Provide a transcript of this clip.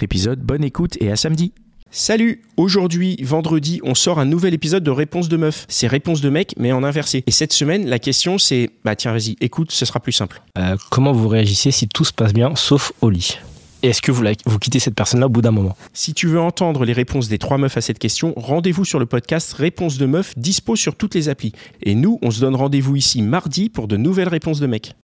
épisode, bonne écoute et à samedi Salut Aujourd'hui, vendredi, on sort un nouvel épisode de Réponse de meuf. C'est Réponse de mec, mais en inversé. Et cette semaine, la question c'est... Bah tiens, vas-y, écoute, ce sera plus simple. Euh, comment vous réagissez si tout se passe bien, sauf au lit? Et Est-ce que vous, la- vous quittez cette personne-là au bout d'un moment? Si tu veux entendre les réponses des trois meufs à cette question, rendez-vous sur le podcast Réponse de meuf, dispo sur toutes les applis. Et nous, on se donne rendez-vous ici mardi pour de nouvelles réponses de mecs.